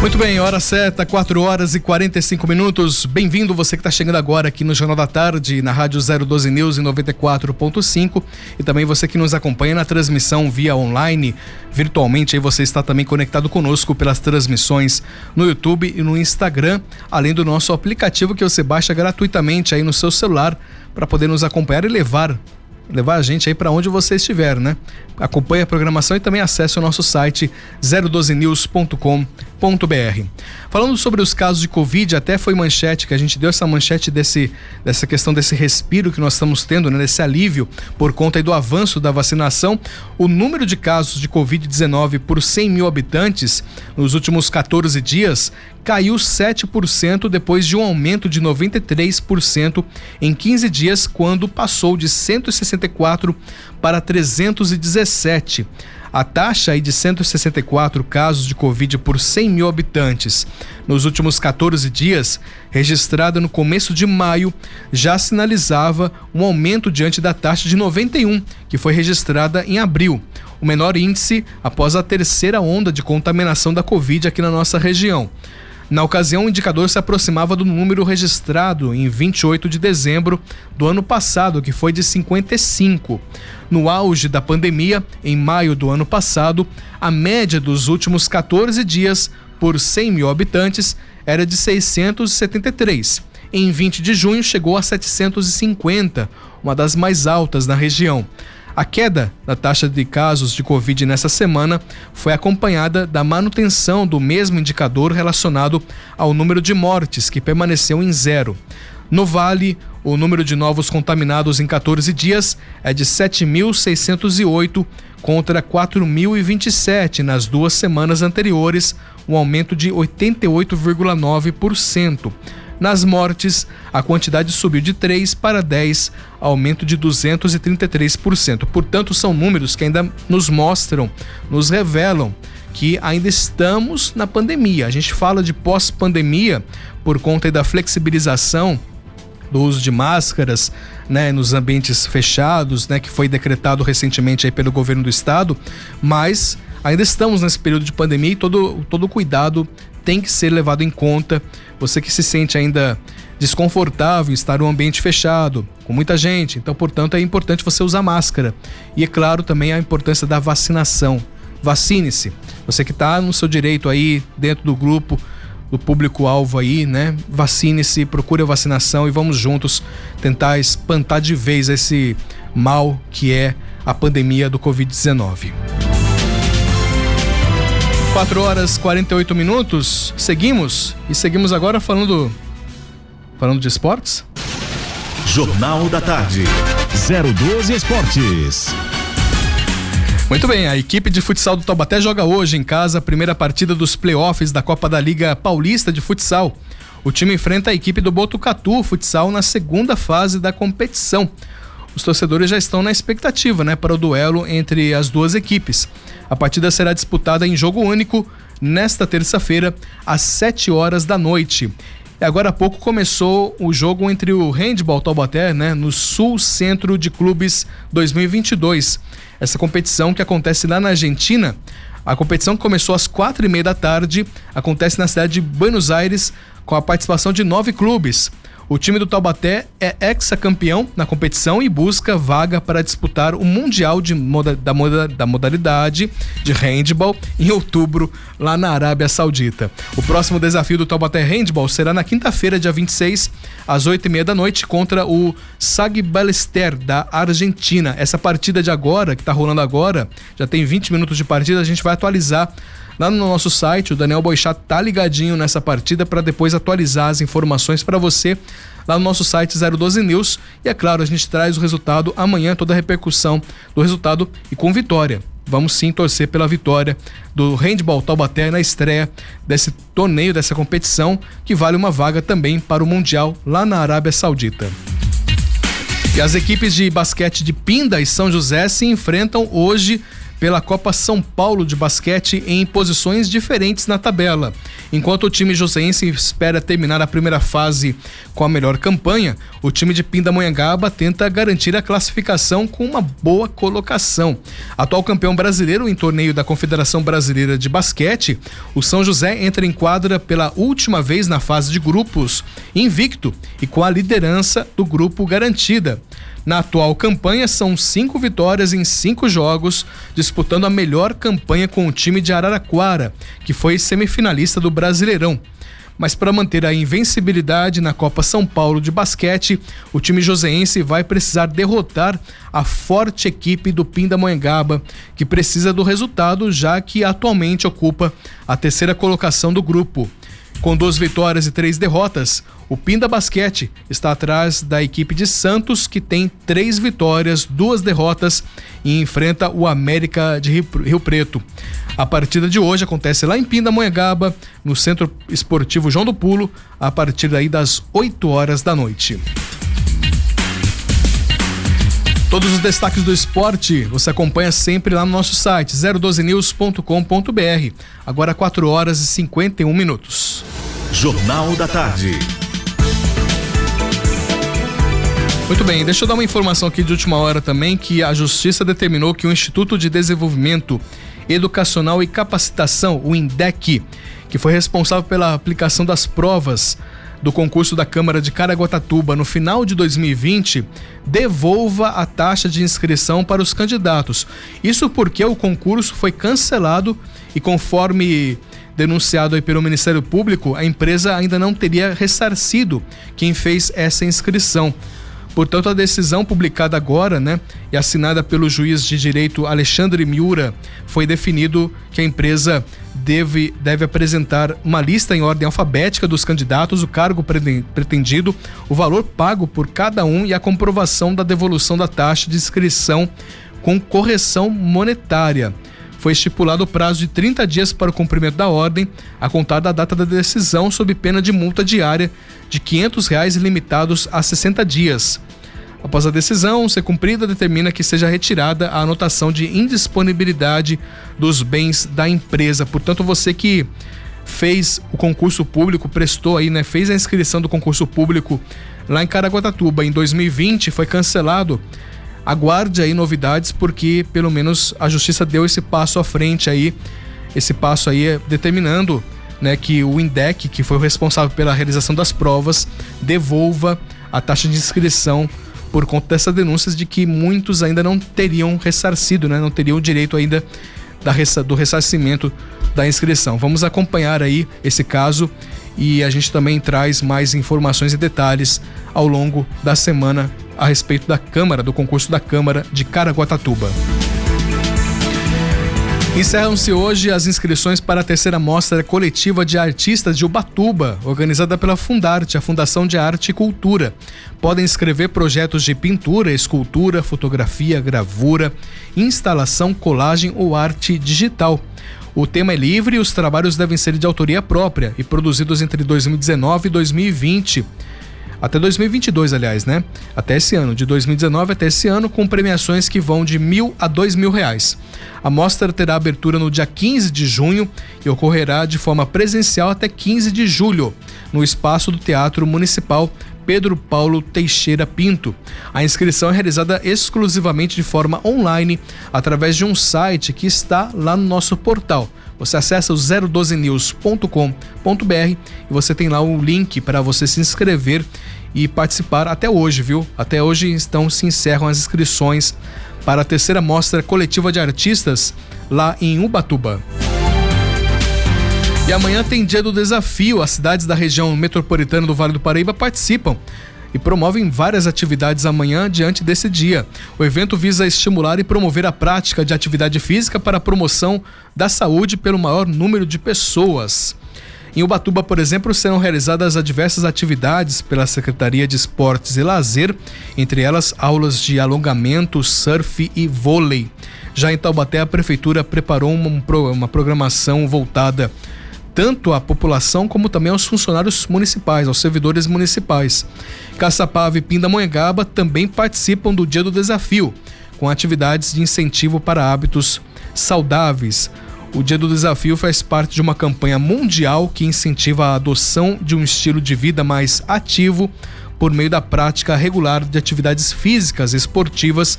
Muito bem, hora certa, 4 horas e 45 minutos. Bem-vindo você que está chegando agora aqui no Jornal da Tarde, na Rádio 012 News em 94.5 e também você que nos acompanha na transmissão via online, virtualmente. Aí você está também conectado conosco pelas transmissões no YouTube e no Instagram, além do nosso aplicativo que você baixa gratuitamente aí no seu celular para poder nos acompanhar e levar levar a gente aí para onde você estiver, né? Acompanhe a programação e também acesse o nosso site 012news.com.br. Falando sobre os casos de Covid, até foi manchete que a gente deu essa manchete desse, dessa questão desse respiro que nós estamos tendo, né? Desse alívio por conta do avanço da vacinação. O número de casos de Covid-19 por 100 mil habitantes nos últimos 14 dias caiu 7% depois de um aumento de 93% em 15 dias, quando passou de 164 para 317. A taxa aí de 164 casos de Covid por 100 mil habitantes nos últimos 14 dias, registrada no começo de maio, já sinalizava um aumento diante da taxa de 91, que foi registrada em abril, o menor índice após a terceira onda de contaminação da Covid aqui na nossa região. Na ocasião, o indicador se aproximava do número registrado em 28 de dezembro do ano passado, que foi de 55. No auge da pandemia, em maio do ano passado, a média dos últimos 14 dias por 100 mil habitantes era de 673. Em 20 de junho, chegou a 750, uma das mais altas na região. A queda da taxa de casos de Covid nessa semana foi acompanhada da manutenção do mesmo indicador relacionado ao número de mortes, que permaneceu em zero. No Vale, o número de novos contaminados em 14 dias é de 7.608 contra 4.027 nas duas semanas anteriores, um aumento de 88,9%. Nas mortes, a quantidade subiu de 3 para 10, aumento de 233%. Portanto, são números que ainda nos mostram, nos revelam que ainda estamos na pandemia. A gente fala de pós-pandemia por conta da flexibilização do uso de máscaras, né, nos ambientes fechados, né, que foi decretado recentemente aí pelo governo do estado, mas ainda estamos nesse período de pandemia e todo todo cuidado tem que ser levado em conta. Você que se sente ainda desconfortável estar em um ambiente fechado, com muita gente, então, portanto, é importante você usar máscara. E é claro também a importância da vacinação. Vacine-se. Você que está no seu direito aí, dentro do grupo, do público-alvo aí, né? Vacine-se, procure a vacinação e vamos juntos tentar espantar de vez esse mal que é a pandemia do Covid-19. 4 horas 48 minutos. Seguimos e seguimos agora falando falando de esportes. Jornal da Tarde. 012 Esportes. Muito bem, a equipe de futsal do Taubaté joga hoje em casa a primeira partida dos playoffs da Copa da Liga Paulista de Futsal. O time enfrenta a equipe do Botucatu Futsal na segunda fase da competição. Os torcedores já estão na expectativa, né, para o duelo entre as duas equipes. A partida será disputada em jogo único nesta terça-feira, às 7 horas da noite. E agora há pouco começou o jogo entre o Handball Taubaté, né, no Sul Centro de Clubes 2022. Essa competição que acontece lá na Argentina. A competição começou às quatro e meia da tarde, acontece na cidade de Buenos Aires, com a participação de nove clubes. O time do Taubaté é ex-campeão na competição e busca vaga para disputar o Mundial de moda, da, moda, da modalidade de handball em outubro, lá na Arábia Saudita. O próximo desafio do Taubaté Handball será na quinta-feira, dia 26, às 8 e meia da noite, contra o Sag Ballester, da Argentina. Essa partida de agora, que está rolando agora, já tem 20 minutos de partida, a gente vai atualizar lá no nosso site. O Daniel Boichat tá ligadinho nessa partida para depois atualizar as informações para você lá no nosso site 012 News. E é claro, a gente traz o resultado amanhã, toda a repercussão do resultado e com vitória. Vamos sim torcer pela vitória do Handball Taubaté na estreia desse torneio, dessa competição, que vale uma vaga também para o Mundial lá na Arábia Saudita. E as equipes de basquete de Pinda e São José se enfrentam hoje pela Copa São Paulo de basquete em posições diferentes na tabela. Enquanto o time joseense espera terminar a primeira fase com a melhor campanha, o time de Pindamonhangaba tenta garantir a classificação com uma boa colocação. Atual campeão brasileiro em torneio da Confederação Brasileira de Basquete, o São José entra em quadra pela última vez na fase de grupos, invicto e com a liderança do grupo garantida. Na atual campanha, são cinco vitórias em cinco jogos, disputando a melhor campanha com o time de Araraquara, que foi semifinalista do Brasileirão. mas para manter a invencibilidade na Copa São Paulo de basquete, o time joseense vai precisar derrotar a forte equipe do Pindamonhangaba, que precisa do resultado já que atualmente ocupa a terceira colocação do grupo. Com duas vitórias e três derrotas, o Pinda Basquete está atrás da equipe de Santos, que tem três vitórias, duas derrotas e enfrenta o América de Rio Preto. A partida de hoje acontece lá em Pindamonhangaba, no Centro Esportivo João do Pulo, a partir daí das 8 horas da noite. Todos os destaques do esporte você acompanha sempre lá no nosso site 012news.com.br. Agora 4 horas e 51 minutos. Jornal da Tarde. Muito bem, deixa eu dar uma informação aqui de última hora também que a Justiça determinou que o Instituto de Desenvolvimento Educacional e Capacitação, o INDEC, que foi responsável pela aplicação das provas do concurso da Câmara de Caraguatatuba no final de 2020 devolva a taxa de inscrição para os candidatos. Isso porque o concurso foi cancelado e conforme denunciado aí pelo Ministério Público, a empresa ainda não teria ressarcido quem fez essa inscrição. Portanto, a decisão publicada agora, né, e assinada pelo juiz de direito Alexandre Miura, foi definido que a empresa deve, deve apresentar uma lista em ordem alfabética dos candidatos, o cargo pretendido, o valor pago por cada um e a comprovação da devolução da taxa de inscrição com correção monetária foi estipulado o prazo de 30 dias para o cumprimento da ordem, a contar da data da decisão, sob pena de multa diária de 500 reais limitados a 60 dias. Após a decisão ser cumprida, determina que seja retirada a anotação de indisponibilidade dos bens da empresa. Portanto, você que fez o concurso público, prestou aí, né, fez a inscrição do concurso público lá em Caraguatatuba em 2020, foi cancelado aguarde aí novidades, porque pelo menos a justiça deu esse passo à frente aí, esse passo aí é determinando né, que o INDEC, que foi o responsável pela realização das provas, devolva a taxa de inscrição por conta dessas denúncias de que muitos ainda não teriam ressarcido, né, não teriam direito ainda da, do ressarcimento da inscrição. Vamos acompanhar aí esse caso e a gente também traz mais informações e detalhes ao longo da semana a respeito da Câmara, do concurso da Câmara de Caraguatatuba. Encerram-se hoje as inscrições para a terceira mostra coletiva de artistas de Ubatuba, organizada pela Fundarte, a Fundação de Arte e Cultura. Podem escrever projetos de pintura, escultura, fotografia, gravura, instalação, colagem ou arte digital. O tema é livre e os trabalhos devem ser de autoria própria e produzidos entre 2019 e 2020 até 2022, aliás, né? Até esse ano, de 2019 até esse ano, com premiações que vão de mil a dois mil reais. A mostra terá abertura no dia 15 de junho e ocorrerá de forma presencial até 15 de julho, no espaço do Teatro Municipal Pedro Paulo Teixeira Pinto. A inscrição é realizada exclusivamente de forma online através de um site que está lá no nosso portal. Você acessa o 012news.com.br e você tem lá o link para você se inscrever e participar até hoje, viu? Até hoje estão se encerram as inscrições para a terceira mostra coletiva de artistas lá em Ubatuba. E amanhã tem dia do desafio. As cidades da região metropolitana do Vale do Paraíba participam e promovem várias atividades amanhã diante desse dia. O evento visa estimular e promover a prática de atividade física para a promoção da saúde pelo maior número de pessoas. Em Ubatuba, por exemplo, serão realizadas diversas atividades pela Secretaria de Esportes e Lazer, entre elas aulas de alongamento, surf e vôlei. Já em Taubaté, a prefeitura preparou uma, programação voltada tanto à população como também aos funcionários municipais, aos servidores municipais. Caçapava e Pindamonhangaba também participam do Dia do Desafio, com atividades de incentivo para hábitos saudáveis. O Dia do Desafio faz parte de uma campanha mundial que incentiva a adoção de um estilo de vida mais ativo por meio da prática regular de atividades físicas esportivas,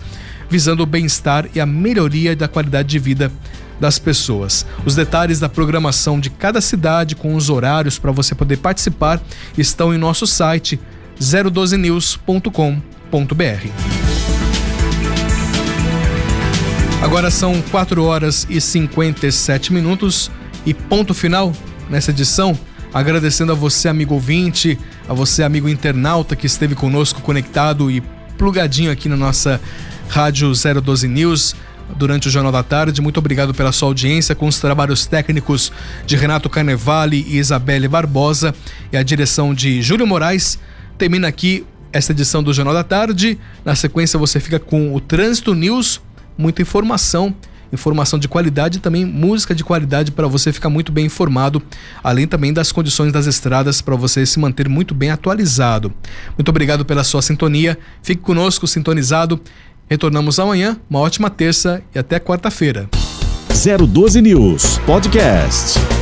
visando o bem-estar e a melhoria da qualidade de vida das pessoas. Os detalhes da programação de cada cidade com os horários para você poder participar estão em nosso site 012news.com.br. Agora são 4 horas e 57 minutos e ponto final nessa edição Agradecendo a você, amigo ouvinte, a você, amigo internauta que esteve conosco conectado e plugadinho aqui na nossa Rádio 012 News durante o Jornal da Tarde. Muito obrigado pela sua audiência com os trabalhos técnicos de Renato Carnevale e Isabelle Barbosa e a direção de Júlio Moraes. Termina aqui esta edição do Jornal da Tarde. Na sequência você fica com o Trânsito News, muita informação informação de qualidade e também música de qualidade para você ficar muito bem informado, além também das condições das estradas para você se manter muito bem atualizado. Muito obrigado pela sua sintonia. Fique conosco sintonizado. Retornamos amanhã. Uma ótima terça e até quarta-feira. 012 News Podcast.